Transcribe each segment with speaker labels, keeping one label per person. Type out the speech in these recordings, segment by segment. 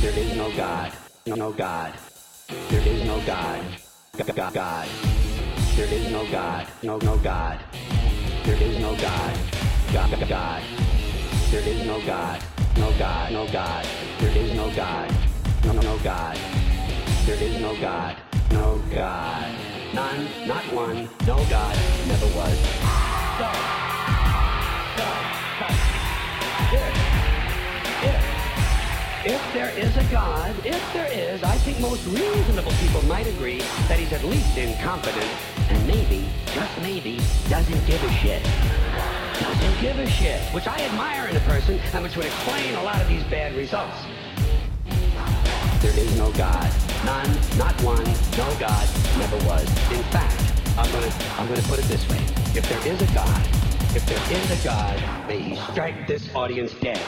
Speaker 1: There is no God. No, God. There is no God. God. God. There is no God. No, no God. There is no God. God. God. There is no God. No God. No God. There is no God. No, no God. There is no God. No God. None. Not one. No God. Never was. So. If there is a God, if there is, I think most reasonable people might agree that he's at least incompetent and maybe, just maybe, doesn't give a shit. Doesn't give a shit, which I admire in a person and which would explain a lot of these bad results. There is no God. None, not one, no God, never was. In fact, I'm gonna I'm gonna put it this way. If there is a God, if there is a God, may he strike this audience dead.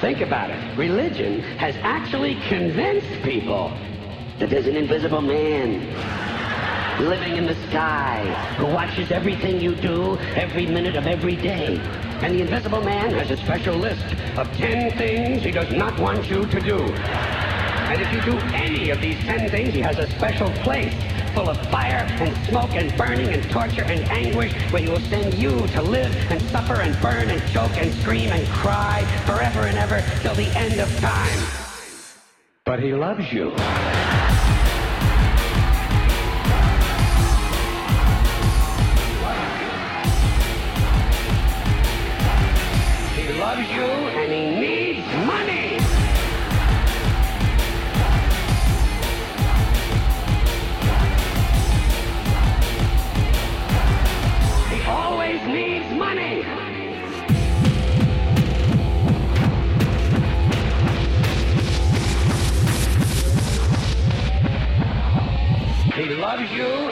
Speaker 1: Think about it. Religion has actually convinced people that there's an invisible man living in the sky who watches everything you do every minute of every day. And the invisible man has a special list of 10 things he does not want you to do. And if you do any of these 10 things, he has a special place full of fire and smoke and burning and torture and anguish where he will send you to live and suffer and burn and choke and scream and cry forever and ever till the end of time. But he loves you. He loves you loves you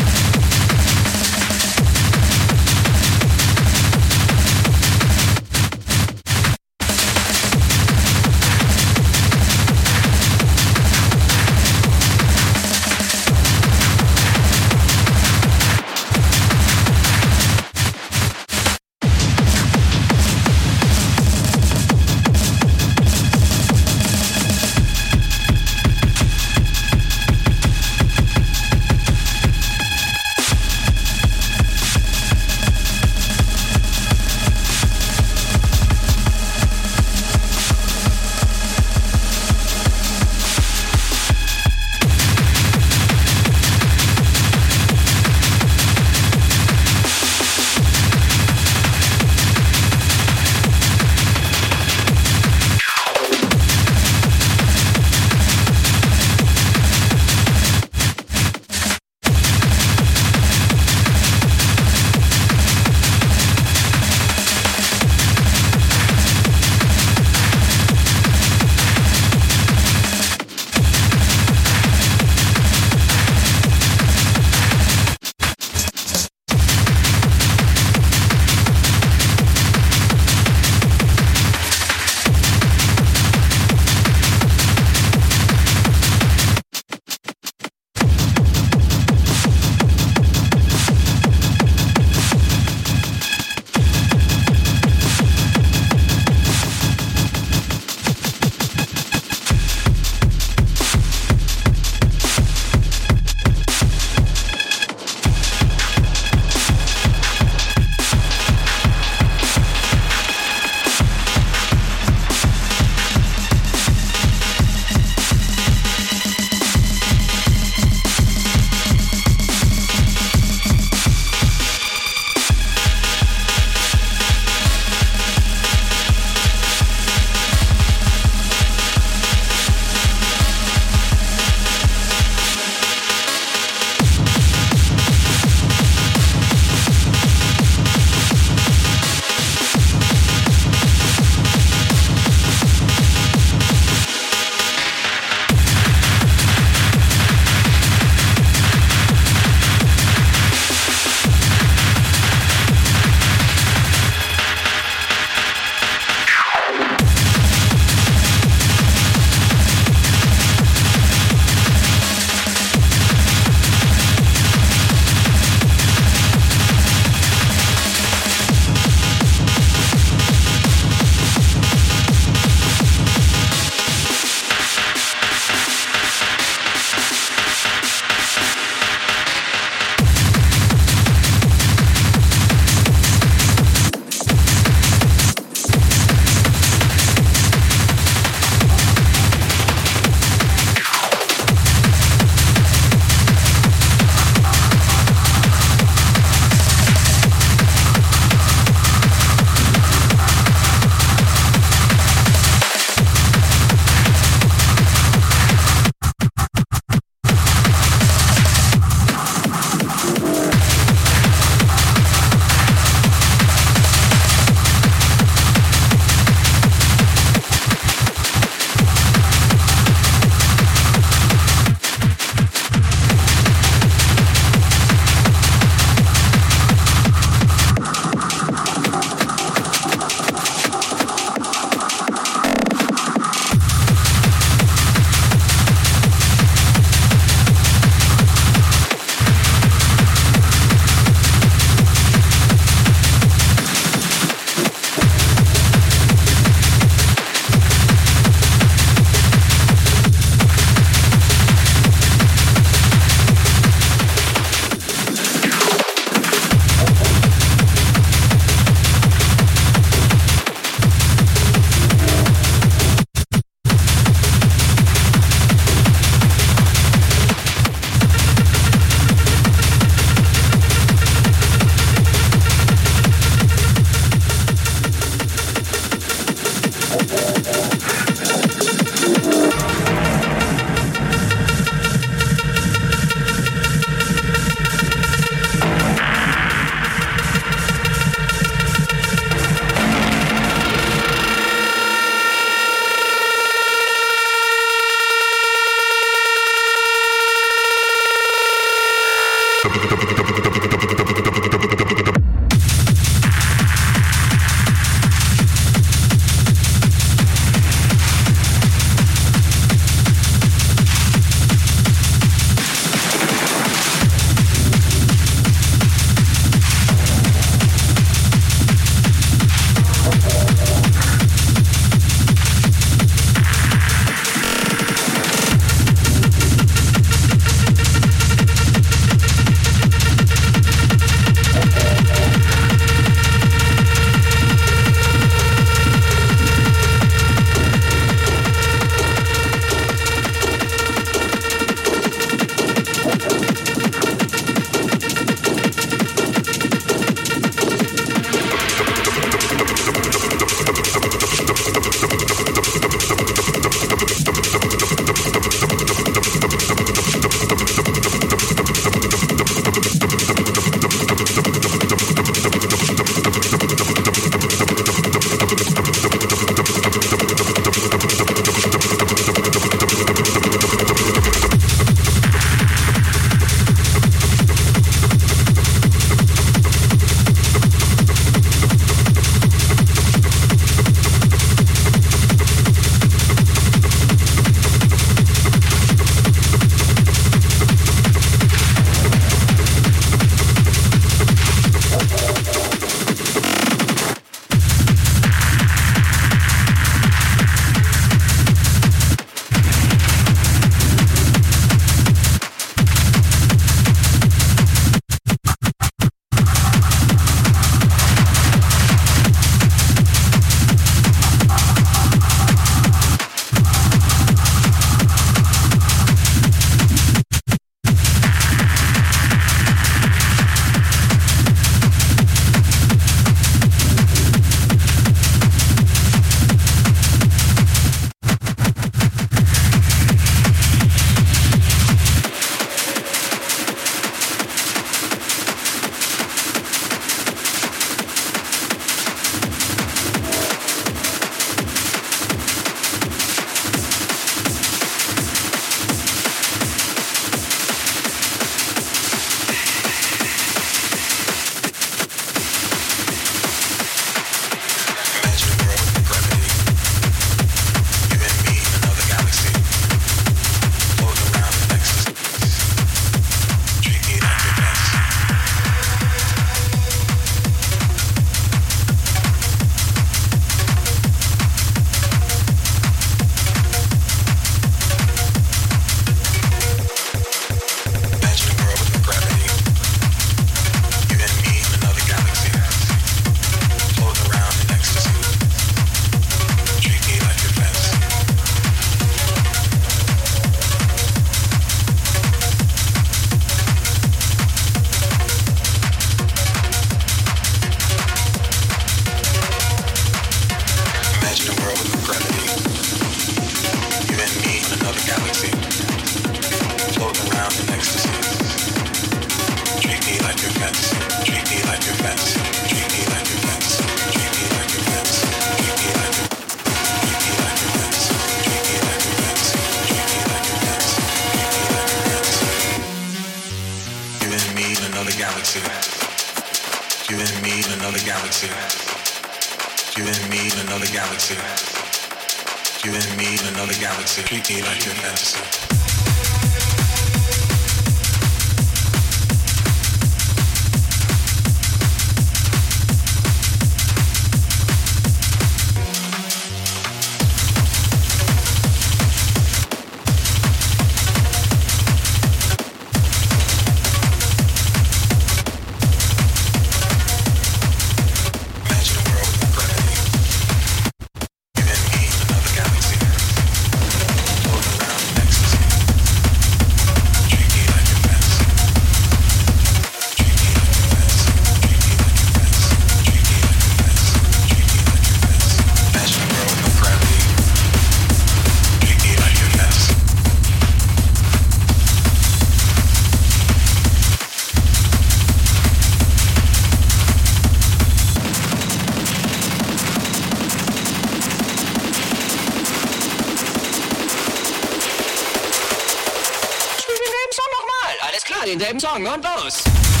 Speaker 2: Song und los.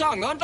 Speaker 2: Song und